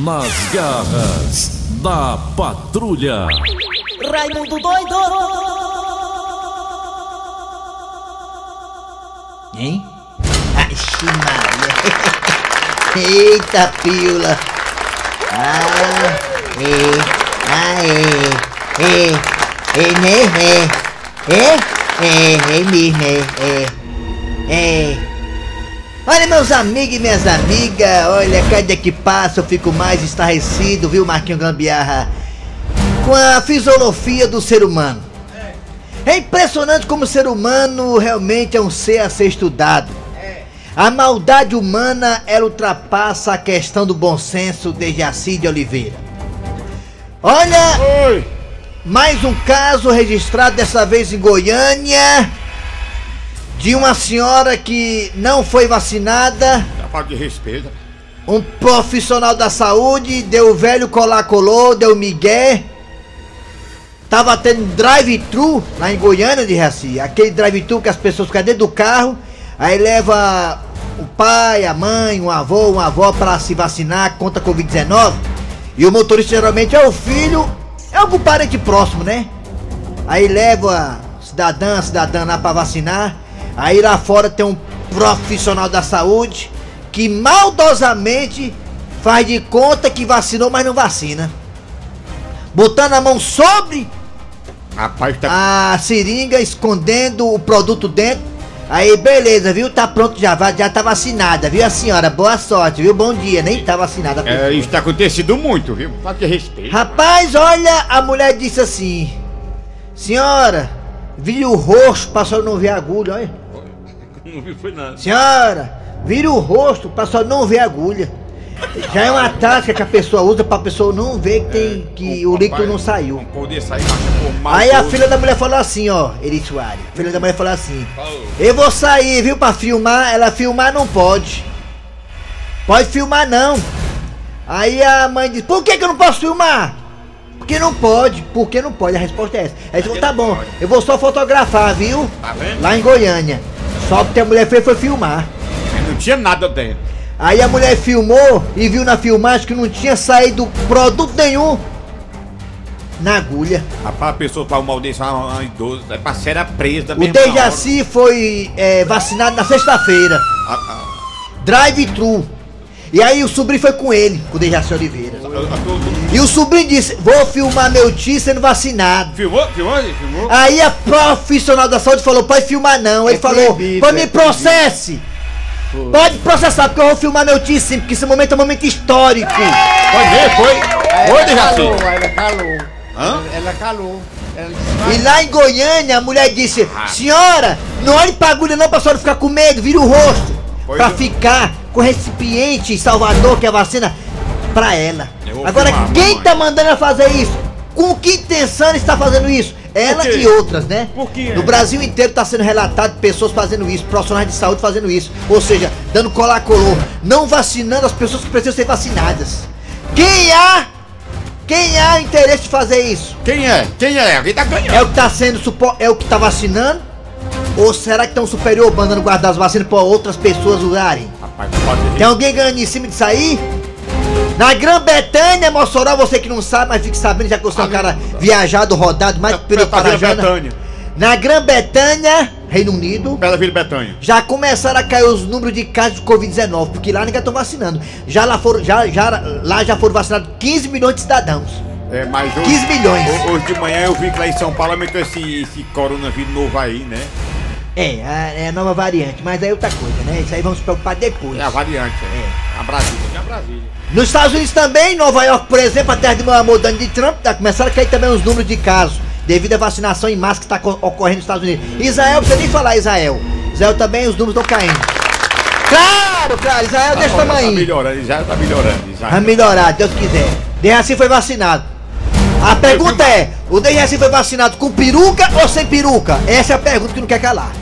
Nas garras da patrulha. Raimundo doido! Hein? Axe Maria! Eita pílula! Ah, é, ah, é, é, é, né, é, é, é, é mesmo, é, é, é. Olha, meus amigos e minhas amigas, olha, cada que passa eu fico mais estarrecido, viu, Marquinho Gambiarra? Com a fisiologia do ser humano. É impressionante como o ser humano realmente é um ser a ser estudado. A maldade humana, ela ultrapassa a questão do bom senso de Jaci de Oliveira. Olha, Oi! mais um caso registrado dessa vez em Goiânia de uma senhora que não foi vacinada, falta de respeito. um profissional da saúde deu o velho colar colou, deu migué. Tava tendo drive-thru lá em Goiânia de Raci, aquele drive-thru que as pessoas ficam dentro do carro, aí leva o pai, a mãe, um avô, uma avó para se vacinar contra a Covid-19. E o motorista geralmente é o filho, é algum parente próximo, né? Aí leva cidadã, cidadã lá pra vacinar. Aí lá fora tem um profissional da saúde que maldosamente faz de conta que vacinou, mas não vacina. Botando a mão sobre Rapaz, tá. a seringa, escondendo o produto dentro. Aí, beleza, viu? Tá pronto já, já tá vacinada, viu a senhora? Boa sorte, viu? Bom dia, nem tá vacinada. É, isso tá acontecido muito, viu? Falta de respeito. Rapaz, olha, a mulher disse assim: Senhora, vire o rosto pra senhora não ver a agulha, olha. Não vi foi nada. Senhora, vire o rosto pra senhora não ver a agulha. Já é uma tática que a pessoa usa pra pessoa não ver que, tem, que o líquido não saiu. Não poder sair mal. Aí a filha da mulher falou assim, ó, Eri Soares. A filha da mulher falou assim: Eu vou sair, viu, pra filmar. Ela filmar não pode. Pode filmar não. Aí a mãe disse: Por que, que eu não posso filmar? Porque não pode, porque não pode. A resposta é essa. Aí falou: Tá bom, eu vou só fotografar, viu? Tá vendo? Lá em Goiânia. Só porque a mulher fez foi filmar. Não tinha nada dentro. Aí a mulher filmou e viu na filmagem que não tinha saído produto nenhum na agulha. Rapaz, a pessoa pra amaldiçoar uma idosa, é pra ser presa O mesmo. Dejaci foi é, vacinado na sexta-feira. na hora. A- a- Drive-thru. E aí o sobrinho foi com ele, com o Dejaci Oliveira. E o sobrinho disse: Vou filmar meu tio sendo vacinado. Filmou? Filmou? Filmou? Aí a profissional da saúde falou: Pode filmar não. Ele É falou: proibido, Pode me é processe. Pode processar, porque eu vou filmar meu tio sim, porque esse momento é um momento histórico. Foi ver, foi? Foi, Dejaci? calou, ela calou. Hã? Ela calou. Ela E lá em Goiânia a mulher disse: Senhora, não olhe pra agulha não pra senhora ficar com medo, vira o rosto. Pois pra eu- ficar com recipiente em Salvador, que é a vacina, pra ela. Agora, filmar, quem mamãe. tá mandando ela fazer isso? Com que intenção ela está fazendo isso? Ela e outras, né? Por quê? No Brasil inteiro tá sendo relatado pessoas fazendo isso, profissionais de saúde fazendo isso. Ou seja, dando colar color, não vacinando as pessoas que precisam ser vacinadas. Quem há? Quem há interesse de fazer isso? Quem é? Quem é? Alguém tá ganhando. É o que tá sendo supo... é o que tá vacinando? Ou será que tem um superior mandando guardar as vacinas para outras pessoas usarem? Rapaz, pode Tem alguém ganhando em cima disso aí? Na Grã-Bretanha, Mossoró, você que não sabe, mas fique sabendo, já que você é um cara viajado, rodado, mais pelo Vila Parajana. Betânia. Na Grã-Bretanha, Reino Unido, Bela Vila Betânia. já começaram a cair os números de casos de Covid-19, porque lá ninguém estão vacinando. Já lá, foram, já, já, lá já foram vacinados 15 milhões de cidadãos. É, mas hoje, 15 milhões. ho- Hoje de manhã eu vi que lá em São Paulo aumentou esse, esse coronavírus novo aí, né? É, a, é a nova variante, mas aí é outra coisa, né? Isso aí vamos se preocupar depois. É a variante, é. A Brasília, é a Brasília. Nos Estados Unidos também, Nova York, por exemplo, a terra de meu amor Donald Trump, tá começaram a cair também os números de casos devido à vacinação em massa que está co- ocorrendo nos Estados Unidos. Israel, não precisa nem falar Israel. Israel também, os números estão caindo. Claro, claro, Israel desse Tá tamanho. melhorando, já tá melhorando. Já. Vai melhorar, Deus quiser. Dejaci foi vacinado. A pergunta é, o Dejaci foi vacinado com peruca ou sem peruca? Essa é a pergunta que não quer calar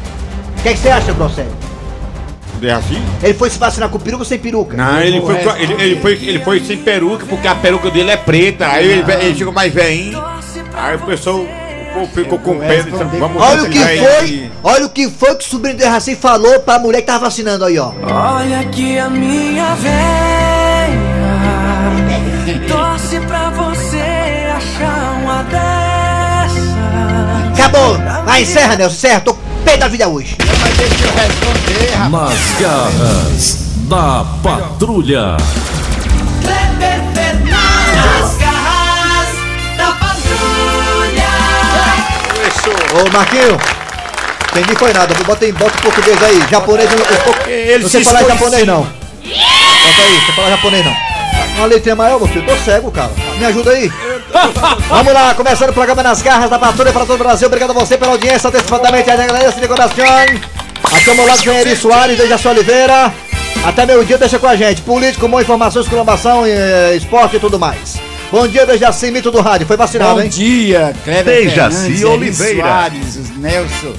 que, é que você acha, Glaucélio? É assim? Ele foi se vacinar com peruca ou sem peruca? Não, ele foi, é ele, assim. ele, foi, ele foi sem peruca, porque a peruca dele é preta. Aí ele, ele chegou mais velhinho. Aí o pessoal ficou com é pena. Vamos olha o que foi, olha o que foi que o sobrinho do Erracim falou pra mulher que tava vacinando aí, ó. Olha que a minha velha torce pra você achar uma dessa. Acabou! Vai, encerra, Nelson, encerra. Tô pé da vida hoje. Mas deixa eu responder, rapaz. Nas garras da patrulha. Kleber Fernandes. Nas garras da patrulha. Ô, Marquinho. Entendi foi nada. Bota em bota português aí. Japonês, eu, não sei se falar japonês não. Bota aí, você fala japonês não. Uma letrinha maior, meu filho. Tô cego, cara. Me ajuda aí. Vamos lá, começando o programa Nas Garras da Patrulha para todo o Brasil. Obrigado a você pela audiência, antecipadamente. Agradeço de coração. Aqui ao meu lado, Eri Soares, Dejaci Oliveira. Até meio dia, deixa com a gente. Político, boa informação, exclamação, eh, esporte e tudo mais. Bom dia, Dejaci, mito do rádio. Foi vacinado, Bom hein? dia, Cleber Dejaci Fernandes, Eri Oliveira. Soares, Nelson,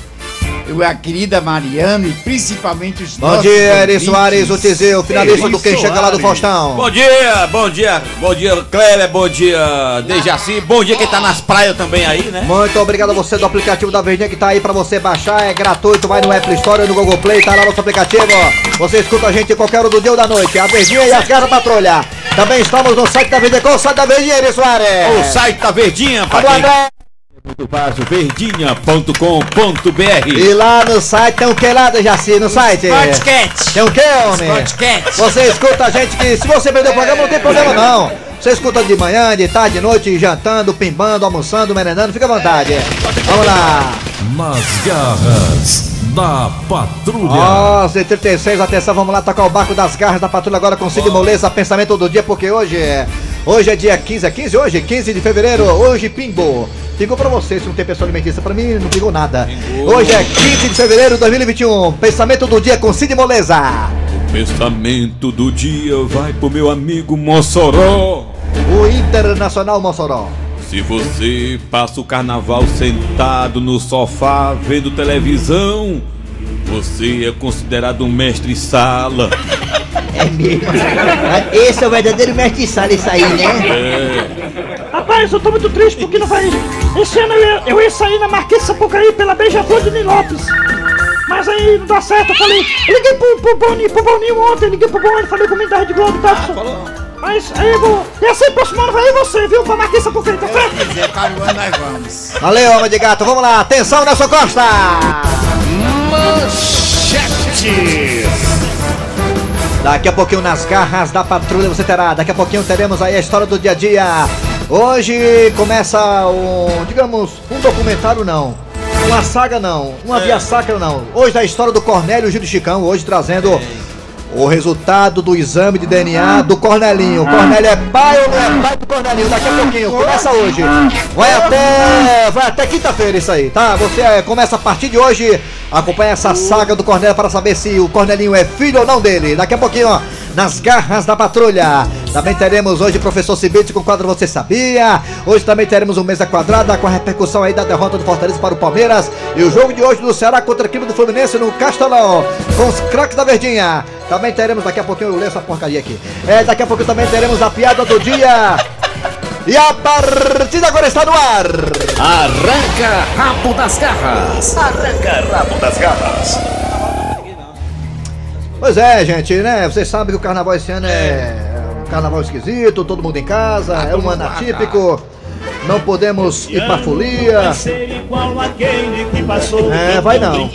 a querida Mariana e principalmente os Bom dia, Eri. Soares, o Tizeu, finalista Eri do Quem Chega lá do Soares. Faustão. Bom dia, bom dia, bom dia, Kleber, bom dia, Dejaci, bom dia quem tá nas praias também aí, né? Muito obrigado a você do aplicativo da Verdinha que tá aí pra você baixar, é gratuito, vai no Apple Store ou no Google Play, tá lá no nosso aplicativo. Você escuta a gente em qualquer hora do dia ou da noite, a Verdinha e as Garras Patrulha. Também estamos no site da Verdinha, qual o site da Verdinha, Eri Soares? O site da Verdinha, pra quem fácil, verdinha.com.br. E lá no site tem o que lá, Dejaci, no site? Podcast. Tem o que, homem? Podcast. Você escuta a gente que, se você perder o programa, não tem problema não. Você escuta de manhã, de tarde, de noite, jantando, pimbando, almoçando, merendando, fica à vontade. Vamos lá. Nas garras da patrulha. Nossa, 36, atenção, vamos lá tocar o barco das garras da patrulha agora com Cid Moleza, pensamento do dia, porque hoje é. Hoje é dia 15, é 15 hoje? 15 de fevereiro, hoje pingou. Pingou pra você, se não tem pessoa alimentícia, pra mim não pingou nada. Hoje é 15 de fevereiro de 2021, pensamento do dia com Cid Moleza. Pensamento do dia vai pro meu amigo Mossoró. O Internacional Mossoró. Se você passa o carnaval sentado no sofá vendo televisão, você é considerado um mestre sala. É mesmo. Esse é o verdadeiro mestre sala, isso aí, né? Rapaz, eu tô muito triste porque não vai. Esse ano eu ia, eu ia sair na Marquês de Sapucaí pela Beija-Flor de Lopes. Mas aí não dá certo, eu falei. Eu liguei pro, pro Boninho, pro Boninho ontem, liguei pro Boninho, falei comigo da Rede Globo e tal. Mas aí eu vou. E assim, próximo ano vai você, viu? Pra Marquês de Sapucaí, tá certo? Se quiser, Caruana, nós vamos. Valeu, homem de gato, vamos lá, atenção, Nelson Costa! Daqui a pouquinho nas garras da patrulha você terá. Daqui a pouquinho teremos aí a história do dia a dia. Hoje começa um, digamos, um documentário não. Uma saga não, uma via sacra não. Hoje é a história do Cornélio Gil de Chicão, hoje trazendo o resultado do exame de DNA do Cornelinho. O Cornélio é pai ou não é pai do Cornelinho? Daqui a pouquinho, começa hoje. Vai até, vai até quinta-feira isso aí, tá? Você é, começa a partir de hoje, acompanha essa saga do Cornélio para saber se o Cornelinho é filho ou não dele. Daqui a pouquinho, ó, nas garras da patrulha. Também teremos hoje o professor Cibite com o quadro Você Sabia. Hoje também teremos o Mesa Quadrada com a repercussão aí da derrota do Fortaleza para o Palmeiras. E o jogo de hoje do Ceará contra a equipe do Fluminense no Castelão, com os craques da Verdinha. Também teremos, daqui a pouquinho eu leio essa porcaria aqui. É, daqui a pouco também teremos a piada do dia. E a partida agora está no ar. Arranca rabo das garras. Arranca rabo das garras. Pois é, gente, né? Vocês sabem que o carnaval esse ano é um carnaval esquisito, todo mundo em casa, é um ano atípico. Não podemos ir pra folia. ser igual aquele que passou. É, vai não.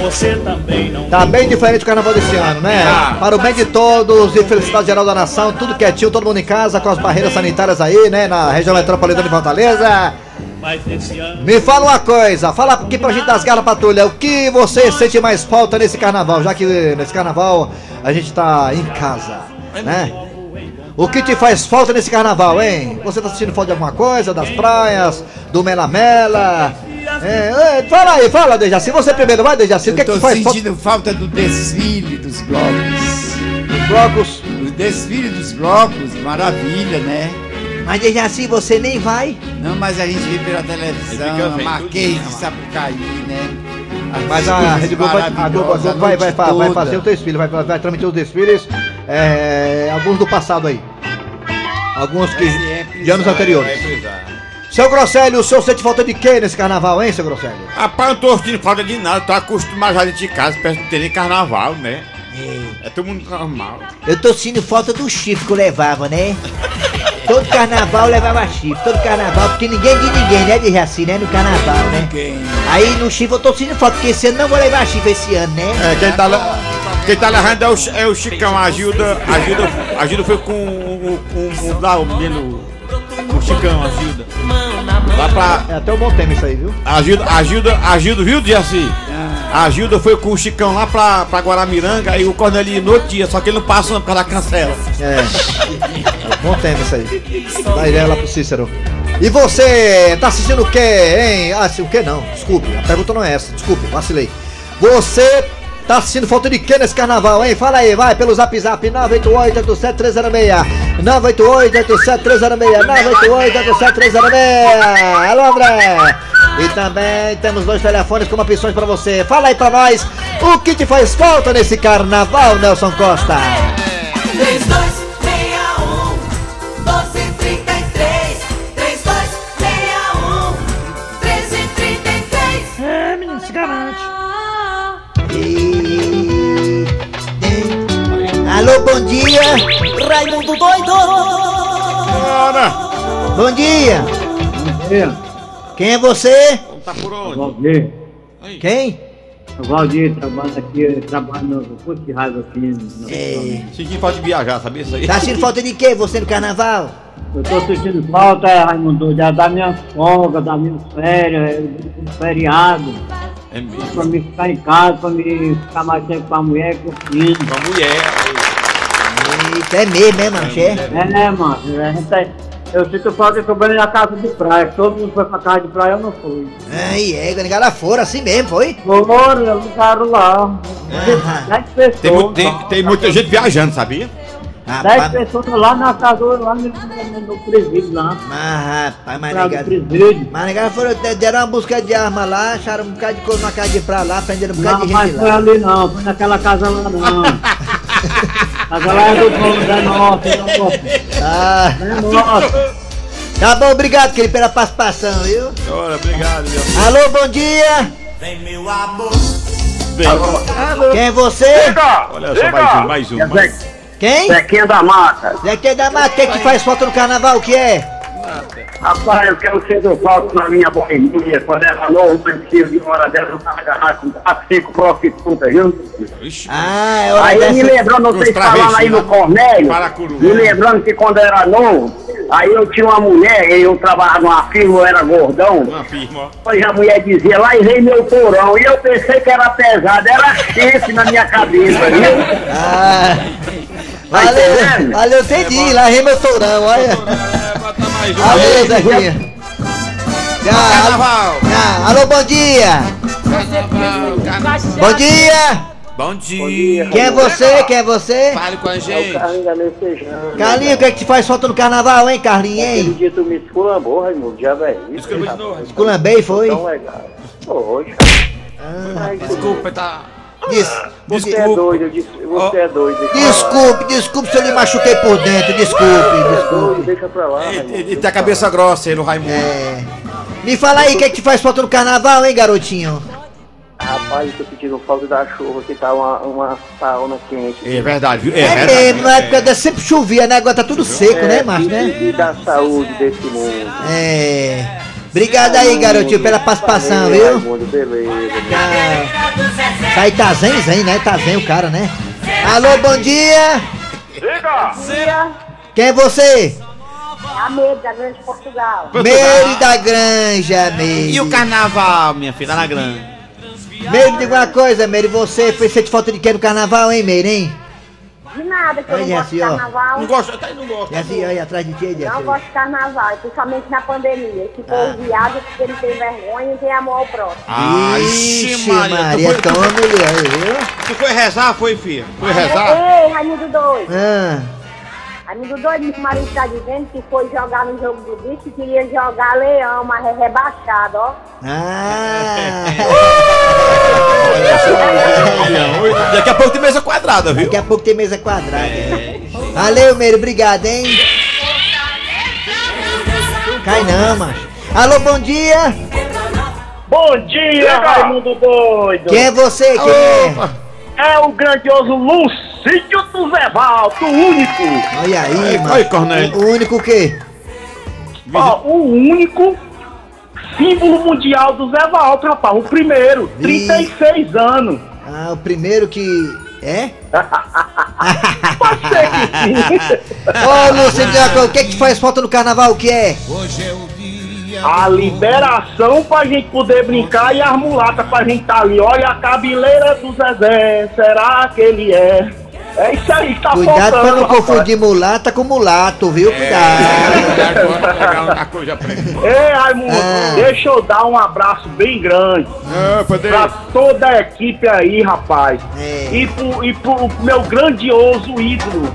Você também não. Tá bem diferente o carnaval desse ano, né? Para o bem de todos e felicidade geral da nação, tudo quietinho, todo mundo em casa, com as barreiras sanitárias aí, né? Na região metropolitana de Fortaleza. Me fala uma coisa, fala aqui pra gente das garras patrulha, o que você sente mais falta nesse carnaval, já que nesse carnaval a gente tá em casa, né? O que te faz falta nesse carnaval, hein? Você tá sentindo falta de alguma coisa, das praias, do Mela Mela? É, é, fala aí, fala, Dejaci, você primeiro, vai, Dejaci, o que é Eu que tô te faz falta sentindo falta do desfile dos blocos. dos blocos? O desfile dos blocos, maravilha, né? Mas Dejaci, você nem vai. Não, mas a gente vê pela televisão, Marquês tudinho, de Sapucaí, né? As Mas a Rede Globo vai, a Globo, a Globo maravilhosas, vai, vai, vai fazer o desfile, vai, vai transmitir os desfiles, é, alguns do passado aí. Alguns que, é de anos anteriores. é. Seu Grosselio, o senhor sente falta de quê nesse carnaval, hein, seu Grosselio? Rapaz, eu não tô sentindo falta de nada, tô acostumado já dentro de casa, perto de ter nem carnaval, né? É todo mundo normal. Eu tô sentindo falta do chifre que eu levava, né? todo carnaval levava chifre, todo carnaval, porque ninguém de ninguém, né, de assim, né, no carnaval, né? Aí no chifre eu tô sentindo falta, porque esse ano não vou levar chifre esse ano, né? É, quem tá, le- quem tá levando é o, é o Chicão, a Gilda, a Gilda, a Gilda foi com o, o, o, lá, o menino, o Chicão, a Gilda. Lá pra, É até um bom tema isso aí, viu? a Gilda, a Gilda, a Gilda, viu, Diaci? A Gilda foi com o Chicão lá pra, pra Guaramiranga e o Cornelinho no dia, só que ele não passa por causa da cancela. É. Bom tema isso aí. Dá ideia lá pro Cícero. E você, tá assistindo o quê, hein? Ah, o quê não? Desculpe, a pergunta não é essa. Desculpe, vacilei. Você tá assistindo falta de quê nesse carnaval, hein? Fala aí, vai, pelo zap zap 988-87306. 988-87306. 988-87306. Alô, André. E também temos dois telefones com opções pra você. Fala aí pra nós, o que te faz falta nesse carnaval, Nelson Costa? 3261 1233 3261 1333 É, menino, se garante. E- Alô, bom dia! Raimundo doido Bora! Bom dia! Quem é você? Tá por onde? Valdir, Quem? o Valdir trabalha aqui, trabalha no curso de rádio aqui. no- É, Sentindo falta de viajar, sabia isso aí? tá sentindo falta de quê, você no carnaval? Eu tô sentindo falta, Raimundo, da, da minha folga, da minha férias, do feriado, É mesmo. pra me ficar em casa, pra me ficar mais tempo com a mulher curtindo. Uma mulher. Eita, é mesmo, é, macho? É? É, mano, a gente tá- eu sinto falta que eu venho na casa de praia, todo mundo foi pra casa de praia, eu não fui. Ai, é, negada fora, assim mesmo, foi? Foram, eu ficaram lá. Aham. Dez pessoas. Tem, mu- tem, tem muita gente viajando, sabia? Dez Rapaz, pessoas lá na casa, lá no, no, no presídio lá. mas rapaz, mas Praia do negada. presídio. Mas negada foram, de- deram uma busca de arma lá, acharam um bocado de coisa na casa de pra lá, prenderam um bocado Não, de mas gente foi lá. ali não, foi naquela casa lá não. lá é do dono, da nossa, é nossa. Ah, É nossa. tá bom, obrigado, querido, pela participação, viu? Ora, obrigado, meu. Alô, bom dia! Vem meu amor Bem, Quem é você? olha só, mais um, mais um. Mais... Quem? Zequinha da Mata. Zequinha da Mata, o que, que faz falta no carnaval? O que é? Rapaz, eu quero ser do palco na minha boemia. Quando era novo, preciso de uma hora dessa, eu tava agarrado com quatro, cinco prostitutas, viu? Ixi, Ah, é hora Aí me lembrando, vocês falando aí no travestis, Cornélio, me lembrando que quando eu era novo, aí eu tinha uma mulher, e eu trabalhava numa firma, eu era gordão. uma firma. Pois a mulher dizia, lá irei meu porão. E eu pensei que era pesado, era chifre na minha cabeça, viu? Ah, Tá valeu, valeu, entendi. Lá rei meu tourão, olha. É, mais um. Zequinha. Tchau. Carnaval. Tchau. Alô, bom dia. Bom dia. Bom dia. Quem é você? Quem é você? Fale com a gente. Carlinhos Alessejano. Carlinho, o que é que te faz falta no carnaval, hein, Carlinho, hein? dia tu me esculambou, Raimundo, já velho. Desculpa de novo. Culambei, foi? legal. Hoje, Desculpa, tá. Des- você é Desculpe, doido, eu disse, você é doido. desculpe, desculpe se eu lhe machuquei por dentro, desculpe, desculpe. deixa pra lá, ele tem a cabeça grossa, ele, o Raimundo. É. Me fala aí, o que é que te faz falta no carnaval, hein, garotinho? Rapaz, eu tô pedindo falta da chuva, que tá uma, uma sauna quente. É verdade, viu? É, É, verdade. mesmo, na época da sempre chovia, né? Agora tá tudo seco, né, macho, e, né? e da saúde desse mundo. É. Obrigado aí, garotinho, pela participação, viu? Tchau. Tá aí, tá zen, zen, né? Tá zen o cara, né? Alô, bom dia! Quem é você? A Meire da Grande Portugal. Meire da Granja, Meire. E o carnaval, minha filha, lá na grande? Meire, me diga uma coisa, Meire, você foi sente falta de quê no carnaval, hein, Meire, hein? De nada, que eu não gosto de ó. carnaval. Não gosta, tá aí, não gosta. E assim, olha atrás de ti, Não Jesse. gosto de carnaval, principalmente na pandemia. Esse povo viado, porque ele tem vergonha e tem amor ao próximo. Ah, Ixi, Maria, Maria, tu, foi, toma, mulher, viu? tu foi rezar, foi, filha? Foi rezar? Ei, Raimundo doido. Ah, Raimundo doido, meu marido tá dizendo que foi jogar no jogo do bicho e queria jogar leão, mas é rebaixado, ó. ah. Daqui a pouco tem mesa quadrada, viu? Daqui a pouco tem mesa quadrada. Valeu, Meire, obrigado, hein? Cai não, macho. Alô, bom dia! Bom dia, Raimundo doido! Quem é você? Quem é? é o grandioso Lucídio do Zé Valto, o único. Olha aí, Aí, mano. aí, Cornélio. O único o quê? Ó, o único símbolo mundial do Zé Valto, rapaz. O primeiro, Ih. 36 anos. Ah, o primeiro que. É? Pode ser que sim. Ô, Lúcio, o que que faz falta no carnaval? O que é? A liberação pra gente poder brincar e as mulatas pra gente tá ali. Olha a cabeleira do Zezé, será que ele é? É isso aí que tá Cuidado pra faltando, não rapaz. confundir mulata com mulato, viu? Cuidado. Coisa preta. Ei, Raimundo, Ah. deixa eu dar um abraço bem grande Ah, pra toda a equipe aí, rapaz. É. E, pro, e pro meu grandioso ídolo,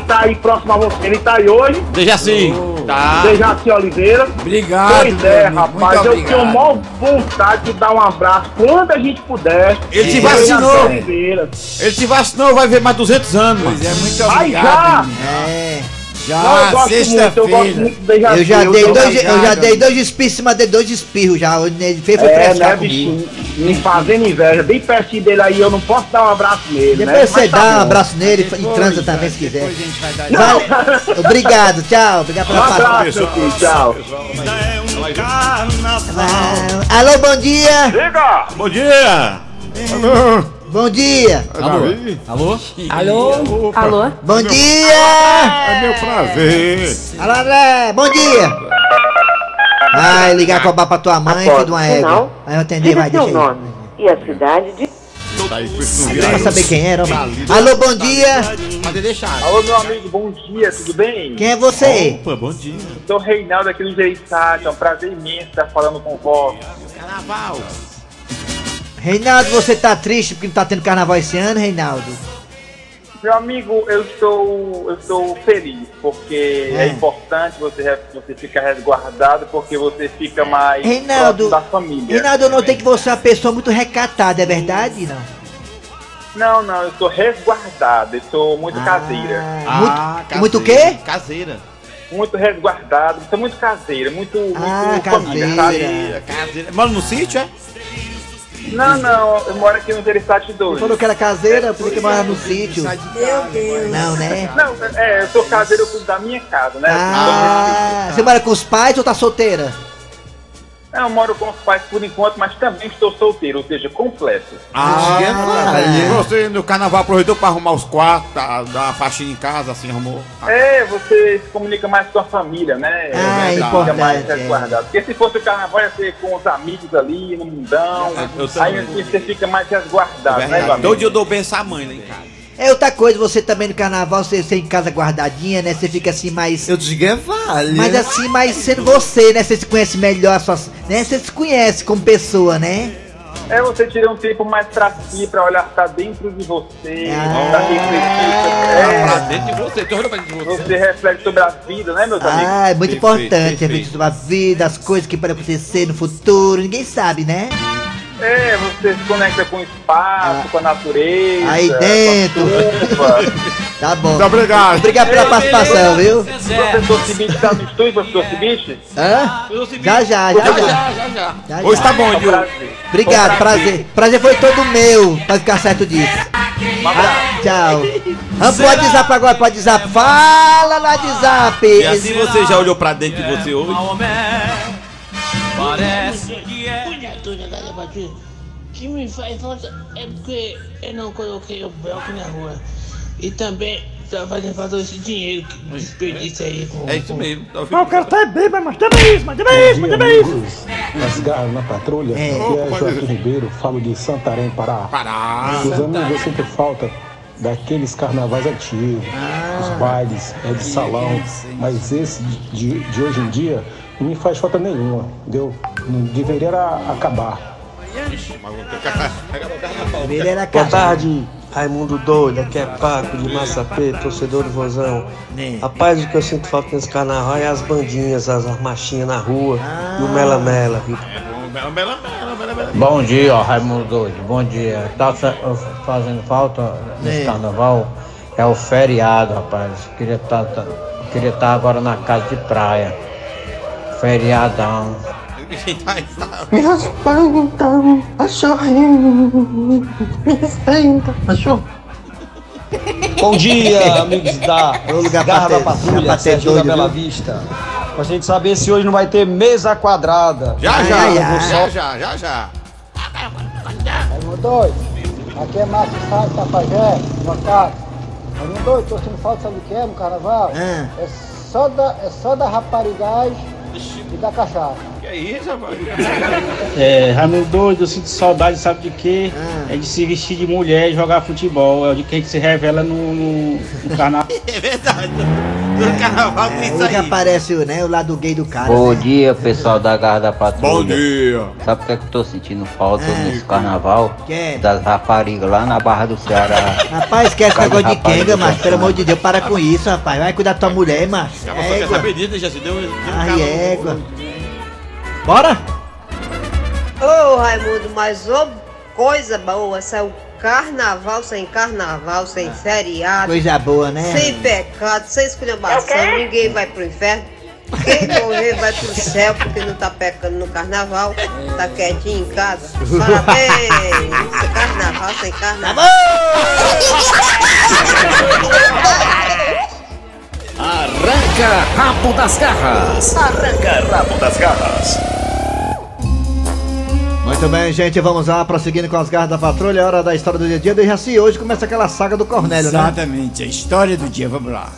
que tá aí próximo a você. Ele tá aí hoje, Deixa assim. Tá. Dejaci Oliveira. Obrigado, Pois é, rapaz, muito eu obrigado. tenho maior vontade de dar um abraço quando a gente puder. Ele se Dejaci vacinou. Oliveira. Ele se vacinou, vai ver mais 200 anos. Pois é, muito obrigado. já! menino. É. Não, eu Já, gosto muito, eu gosto sexta-feira. Dejaci. Eu já dei eu- dois, eu já dei dois espirros em cima dele, dois espirros já. Ele fez foi É, né, comigo. bichinho? Me fazendo inveja, bem pertinho dele aí, eu não posso dar um abraço nele, né? Depois você Mas tá dá um bom. abraço nele e Depois, transa também se quiser. Depois a gente vai dar Vai- Obrigado, tchau. Obrigado Um pela participação. abraço, filho, tchau. Alô, bom dia. Diga! Bom dia. Alô. Bom dia. Alô. Alô? Alô? Bom dia. É meu prazer. Alô, André. Bom dia. Vai ligar cobrar pra tua mãe, filho de uma égua. Aí eu atender, vai, deixa aí. E a cidade de... Tá isso, Pra saber quem era. ó. Alô, bom dia. Alô, meu amigo, bom dia, tudo bem? Quem é você? Opa, bom dia. Sou Reinaldo aqui do Jeitade, é um prazer imenso estar falando com vós. Carnaval. Reinaldo, você tá triste porque não tá tendo carnaval esse ano, Reinaldo? Meu amigo, eu estou, eu estou feliz, porque é, É. importante você, você ficar resguardado, porque você fica mais Reinaldo, próximo da família. Reinaldo, eu notei que você é uma pessoa muito recatada, é verdade? Não. Não, não, eu sou resguardado, eu sou muito caseira. Ah, muito, muito o quê? Caseira. Muito resguardado, sou muito caseira, muito, muito Ah, família, caseira. sabe? Caseira. Mora no sítio, é? Não, não, eu moro aqui no Interessate 2. Falou que era caseira, eu falei que morava no sítio. Meu Deus. Não, né? Não, é, eu sou eu cuido da minha casa, né? Ah, você mora com os pais ou tá solteira? Eu moro com os pais por enquanto, mas também estou solteiro, ou seja, completo. Ah, é. e você no carnaval aproveitou pra arrumar os quartos, tá, dar uma faxina em casa, assim, arrumou. É, você se comunica mais com a família, né? Ah, Você importante, Fica mais é. resguardado. Porque se fosse o carnaval, ia ser com os amigos ali, no mundão. Eu aí assim você fica mais resguardado, né? Todo dia eu dou benção à mãe lá em casa. É outra coisa, você também no carnaval, você, você em casa guardadinha, né? Você fica assim mais. Eu digo é vale. Mas assim, mais sendo você, né? Você se conhece melhor, suas, né? Você se conhece como pessoa, né? É você tirar um tempo mais pra si, pra olhar pra dentro de você, Ah. pra refletir. Pra É, dentro de você, tô olhando pra dentro de você. você reflete sobre a vida, né, meus amigos? Ah, é muito Perfeito, importante, perfeito. a vida da vida, as coisas que podem acontecer no futuro, ninguém sabe, né? É, você se conecta com o espaço, com a natureza. Aí dentro. Tá bom. Muito obrigado. Obrigado pela participação, viu? Professor Cibite tá no estúdio, professor Cibite? Hã? Já, já, já, já. já, Hoje tá bom, É prazer. Obrigado, prazer. Prazer foi todo meu, pra ficar certo disso. Abraço. Tchau. Vamos pro WhatsApp agora, pro WhatsApp. Fala no WhatsApp. E assim você já olhou pra dentro de você hoje? Parece que é. Que me faz falta é porque eu não coloquei o bloco na rua. E também tá fazendo falta esse dinheiro que desperdício aí com. É isso mesmo. Tá Mas o cara tá bêbado, mas também isso, mas também isso, mas também isso. Nas garras na patrulha, É. aqui é Joaquim Ribeiro, falo de Santarém, Pará. Pará. Os amigos, eu sinto falta daqueles carnavais antigos, os bailes, é de salão, mas esse de, de hoje em dia não me faz falta nenhuma, entendeu? Não deveria era acabar. Ele era Boa tarde, Raimundo Doido, aqui é Paco de Massapê, torcedor do Vozão. Né? Rapaz, o que eu sinto falta nesse carnaval é as bandinhas, as marchinhas na rua e o Ah. Mela Mela. viu? Bela. Bom dia, ó, Raimundo Doido. Bom dia. Tá fa- fazendo falta nesse É. carnaval? É o feriado, rapaz. Queria estar queria tá agora na casa de praia. Feriadão. Me respeita, cachorrinho. Me respeita, cachorro. Bom dia, amigos da lugar Garra da Patrulha, Serginho da Bela? Vista. Pra gente saber se hoje não vai ter mesa quadrada. Já, já, Ai, já, já, já, já, já. Raimundo doido, aqui é Márcio Salles, Tapajé, Nocato. Raimundo doido, tô sentindo falta, sabe o que é no carnaval? Ah. É só da, é só da raparigagem e da cachaça. É isso, rapaz? É, Raimundo doido, eu sinto saudade, sabe de quê? Ah. É de se vestir de mulher e jogar futebol. É de quem se revela no, no, no carnaval. É verdade. No carnaval tem isso Hoje aí. aparece né, o lado gay do cara. Bom né? dia, pessoal da Garra da Patrulha. Bom dia. Sabe o que, é que eu tô sentindo falta É. nesse carnaval? Que é? Das raparigas lá na Barra do Ceará. Rapaz, esquece esse negócio de quenga, macho. Pelo amor de Deus, para com isso, rapaz. Vai cuidar da tua mulher, macho. Já passou quer Égua. saber disso, já se deu. deu um Ai, égua. Bora? Ô Raimundo, mas ô coisa boa, saiu carnaval sem carnaval, sem feriado, Coisa boa, né? sem pecado, sem esculhambação, ninguém vai pro inferno. Quem morrer vai pro céu porque não tá pecando no carnaval, tá quietinho em casa. Parabéns! Carnaval sem carnaval. Arranca rabo das garras. Arranca rabo das garras. Muito bem, gente, vamos lá, prosseguindo com as garras da patrulha, é hora da história do dia a dia do Jaci. Hoje começa aquela saga do Cornélio, né? Exatamente, a história do dia, vamos lá.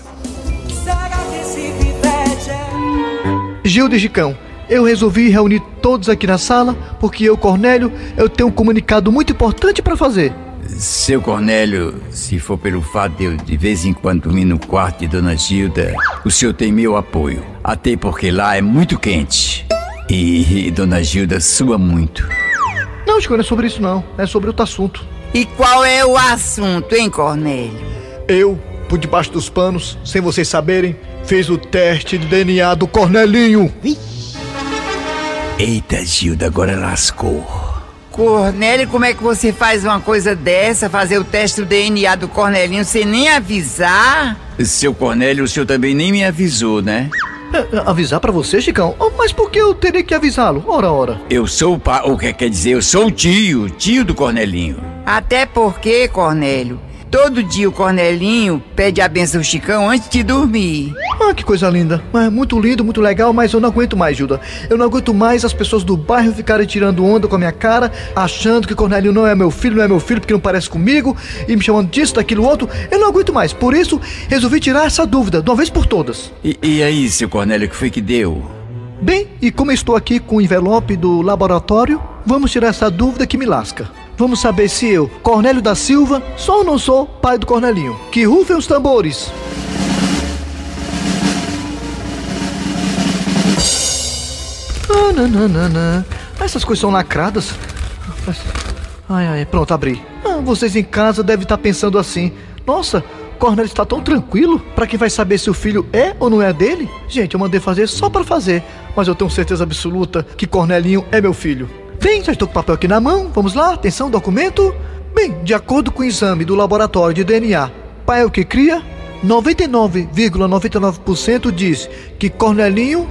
Gildo e Gicão, eu resolvi reunir todos aqui na sala porque eu, Cornélio, eu tenho um comunicado muito importante para fazer. Seu Cornélio, se for pelo fato de eu de vez em quando dormir no quarto de Dona Gilda, o senhor tem meu apoio. Até porque lá é muito quente. E, Dona Gilda sua muito. Não, Chico, não é sobre isso não, é sobre outro assunto. E qual é o assunto, hein, Cornélio? Eu, por debaixo dos panos, sem vocês saberem, fiz o teste de DNA do Cornelinho. Eita, Gilda, agora lascou. Cornélio, como é que você faz uma coisa dessa? Fazer o teste do DNA do Cornelinho sem nem avisar? Seu Cornélio, o senhor também nem me avisou, né? É, avisar pra você, Chicão? Oh, mas por que eu teria que avisá-lo? Ora, ora. Eu sou o pai, o que quer dizer, eu sou o tio, tio do Cornelinho. Até porque, Cornélio, todo dia o Cornelinho pede a benção ao Chicão antes de dormir. Ah, que coisa linda. É muito lindo, muito legal, mas eu não aguento mais, Gilda. Eu não aguento mais as pessoas do bairro ficarem tirando onda com a minha cara, achando que Cornélio não é meu filho, não é meu filho porque não parece comigo, e me chamando disso, daquilo, outro. Eu não aguento mais. Por isso, resolvi tirar essa dúvida, de uma vez por todas. E, e aí, seu Cornélio, o que foi que deu? Bem, e como eu estou aqui com o envelope do laboratório, vamos tirar essa dúvida que me lasca. Vamos saber se eu, Cornélio da Silva, sou ou não sou pai do Cornelinho. Que rufem os tambores. Ah, nananana. Essas coisas são lacradas. Ai, ai, pronto, abri. Ah, vocês em casa devem estar pensando assim. Nossa, Cornélio está tão tranquilo. Pra quem vai saber se o filho é ou não é dele? Gente, eu mandei fazer só pra fazer. Mas eu tenho certeza absoluta que Cornelinho é meu filho. Bem, já estou com o papel aqui na mão. Vamos lá, atenção, documento. Bem, de acordo com o exame do laboratório de DNA, pai é o que cria? 99,99% diz que Cornelinho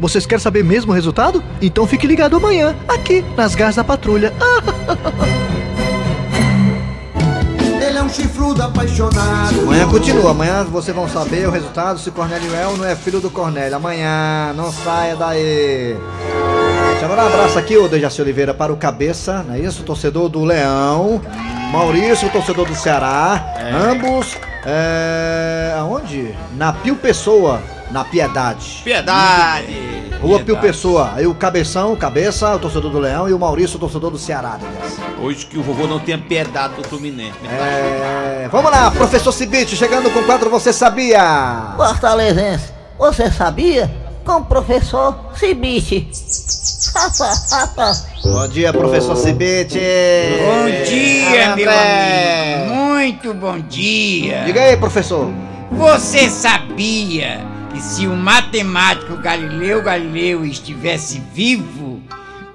vocês querem saber mesmo o resultado? Então fique ligado amanhã, aqui nas Garras da Patrulha. É chifrudo apaixonado. Amanhã continua, amanhã vocês vão saber o resultado se Cornélio é ou não é filho do Cornélio. Amanhã, não saia daí. Deixa eu dar um abraço aqui, o Dejaci Oliveira, para o Cabeça, não é isso? Torcedor do Leão. Maurício, torcedor do Ceará. Ambos, é... aonde? Na Pio Pessoa, na Piedade. Piedade. Rua Pio Pessoa. Aí o Cabeção, o Cabeça, o torcedor do Leão, e o Maurício, o torcedor do Ceará. Hoje que o vovô não tenha piedade do Fluminense. É, vamos lá, professor Cibite, chegando com o quadro Você Sabia? Fortalezense, você sabia? Com o professor Cibite. Bom dia, professor Cibite. Bom dia, meu amigo. Muito bom dia. Diga aí, professor. Você sabia que se o matemático Galileu Galileu estivesse vivo,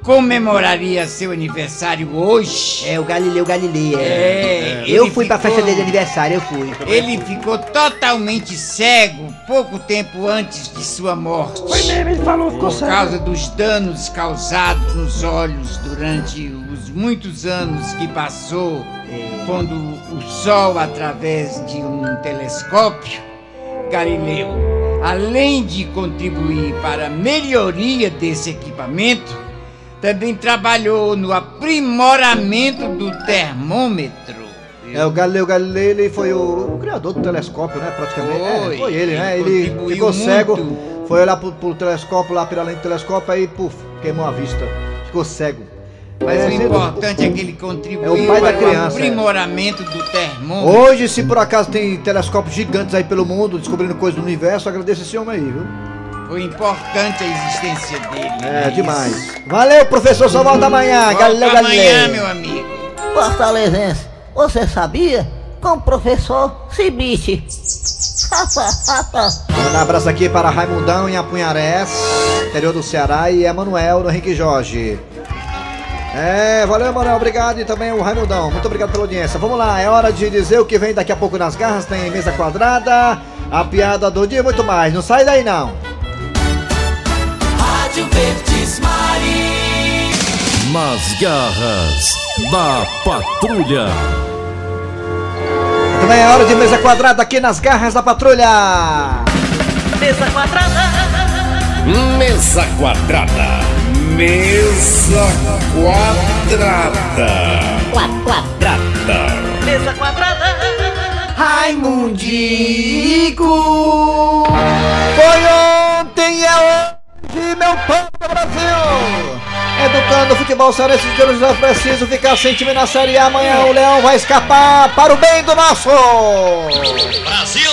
comemoraria seu aniversário hoje. É, o Galileu Galilei. É, eu ele fui pra ficou- festa dele de aniversário, eu fui. Ele ficou totalmente cego pouco tempo antes de sua morte. Foi mesmo, ele falou, ficou Por cego. causa dos danos causados nos olhos durante os muitos anos que passou quando o Sol através de um telescópio. Galileu, além de contribuir para a melhoria desse equipamento, também trabalhou no aprimoramento do termômetro. É, o Galileu Galilei ele foi o, o criador do telescópio, né? Praticamente. Foi, É, foi ele, né? ele ficou muito. cego, foi olhar pro, pro telescópio, lá pela lente do telescópio, aí, puf, queimou a vista. Ficou cego. Mas É, o sendo- importante é que ele contribuiu É o pai da para o é. aprimoramento do termômetro. Hoje, se por acaso tem telescópios gigantes aí pelo mundo, descobrindo coisas do universo, agradeço esse homem aí, viu? Foi importante a existência dele. É, né? demais. Valeu, professor, só volta amanhã. Volta Galileu Galilei. amanhã, meu amigo. Fortalezense, você sabia? Com o professor Cibite. Manda um abraço aqui para Raimundão em Apunharés, interior do Ceará, e Emanuel no Henrique Jorge. É, valeu, Emanuel, obrigado. E também o Raimundão, muito obrigado pela audiência. Vamos lá, é hora de dizer o que vem daqui a pouco nas garras. Tem mesa quadrada, a piada do dia e muito mais. Não sai daí, não. Rádio Verdes Mari. Nas garras da patrulha. Também é hora de mesa quadrada aqui nas garras da patrulha. Mesa quadrada. Mesa quadrada. Mesa quadrada. Quadrada. Mesa quadrada. Raimundico. Foi ontem e é hoje, meu povo do Brasil. Educando o futebol cearense de hoje, é preciso ficar sem time na Série A. Amanhã o Leão vai escapar para o bem do nosso. Brasil.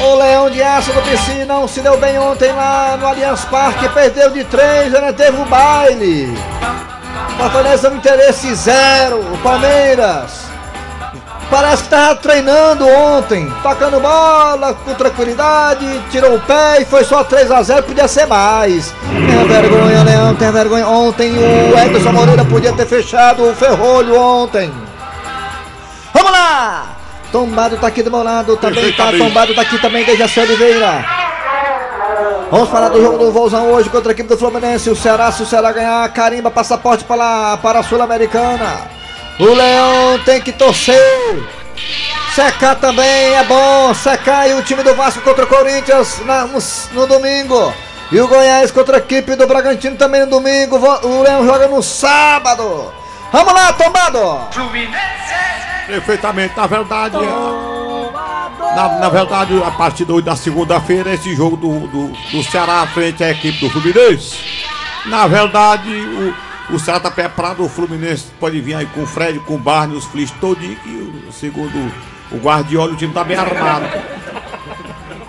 O Leão de Aço do PC não se deu bem ontem lá no Allianz Parque, perdeu de três, ainda teve o baile. Fortaleza no interesse zero, o Palmeiras. Parece que tava treinando ontem, tocando bola com tranquilidade, tirou o pé e foi só 3 a 0 podia ser mais. Tem vergonha, Leão, tem vergonha. Ontem o Edson Moreira podia ter fechado o ferrolho ontem. Vamos lá! Tombado tá aqui do meu lado, também tá tombado tá aqui também Dejaci Oliveira. Vamos falar do jogo do Vozão hoje contra a equipe do Fluminense. O Ceará, se o Ceará ganhar, carimba passaporte para, lá, para a Sul-Americana. O Leão tem que torcer. Secar também é bom. Secar e o time do Vasco contra o Corinthians na- no, no domingo. E o Goiás contra a equipe do Bragantino também no domingo. O Leão joga no sábado. Vamos lá, tombado! Perfeitamente, na verdade. é- Na, na verdade, a partir do- da segunda-feira, esse jogo do, do, do Ceará frente à equipe do Fluminense. Na verdade, o, o Ceará tá preparado, o Fluminense pode vir aí com o Fred, com o Barney, os Flis todinho, que o- segundo o Guardiola, o time tá bem armado.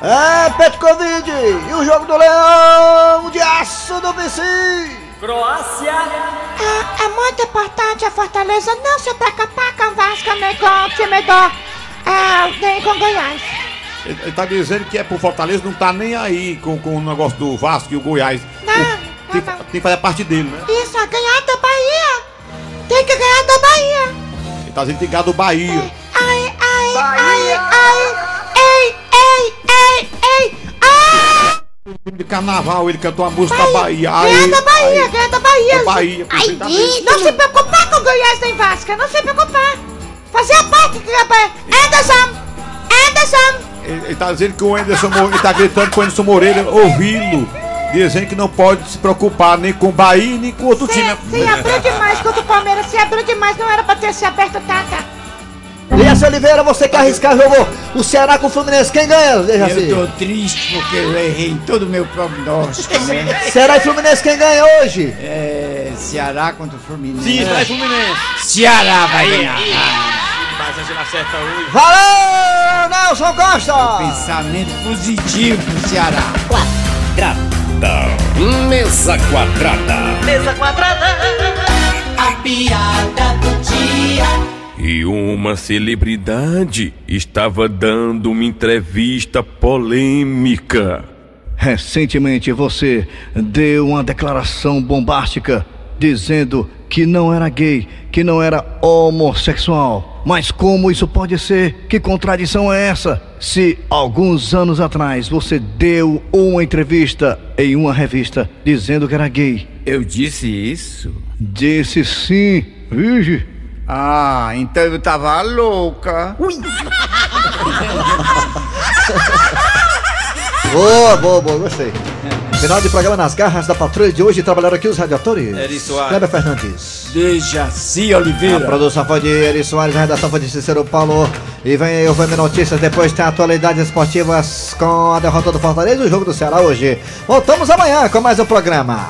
É, Petkovic! E o jogo do Leão de Aço do PC! Croácia. É, é muito importante a Fortaleza não se preocupar com o Vasco nem com o time do. É, nem com o Goiás. Ele, ele tá dizendo que é pro Fortaleza, não tá nem aí com, com o negócio do Vasco e o Goiás. Não, Tem, tem que fazer parte dele, né? Isso, é ganhar da Bahia! Tem que ganhar da Bahia! Ele tá dizendo que tem que ganhar do Bahia. Ai, ai, ai, ai! Ei, ei, ei, ei! Ah! De carnaval, ele cantou a música da Bahia. Da Bahia, aí, ganhar da Bahia! da Bahia, Ai, perfeitamente. não se preocupar com o Goiás nem Vasco, não se preocupar! Fazia parte que Anderson! Anderson! Ele, ele tá dizendo que o Anderson Moreira, ele tá gritando pro Anderson Moreira ouvi-lo, dizendo que não pode se preocupar nem com o Bahia, nem com outro time. Se abriu demais contra o Palmeiras, se abriu demais, não era pra ter se aberto tanta. Dejaci Oliveira, você que arriscar jogou o Ceará com o Fluminense. Quem ganha, Dejaci? Eu tô triste porque eu errei em todo o meu prognóstico, né? Ceará e Fluminense, quem ganha hoje? É. Ceará contra o Fluminense. Sim, Ceará e Fluminense. Ceará vai ganhar. Mas a gente acerta hoje. Valeu, Nelson Costa! Pensamento positivo pro Ceará. Quadrada. Mesa quadrada. Mesa quadrada. A piada do dia. E uma celebridade estava dando uma entrevista polêmica. Recentemente você deu uma declaração bombástica dizendo que não era gay, que não era homossexual. Mas como isso pode ser? Que contradição é essa? Se alguns anos atrás você deu uma entrevista em uma revista dizendo que era gay. Eu disse isso? Disse sim. Vige. Ah, então eu tava louca. Boa, boa, boa, gostei. Final de programa nas garras da patrulha de hoje. Trabalharam aqui os radiadores. Eri Soares. Kleber Fernandes. Dejaci A Oliveira. produção foi de Eri Soares, a redação foi de Cícero Paulo. E vem aí o Vendo Notícias. Depois tem atualidades esportivas com a derrota do Fortaleza e o jogo do Ceará hoje. Voltamos amanhã com mais um programa.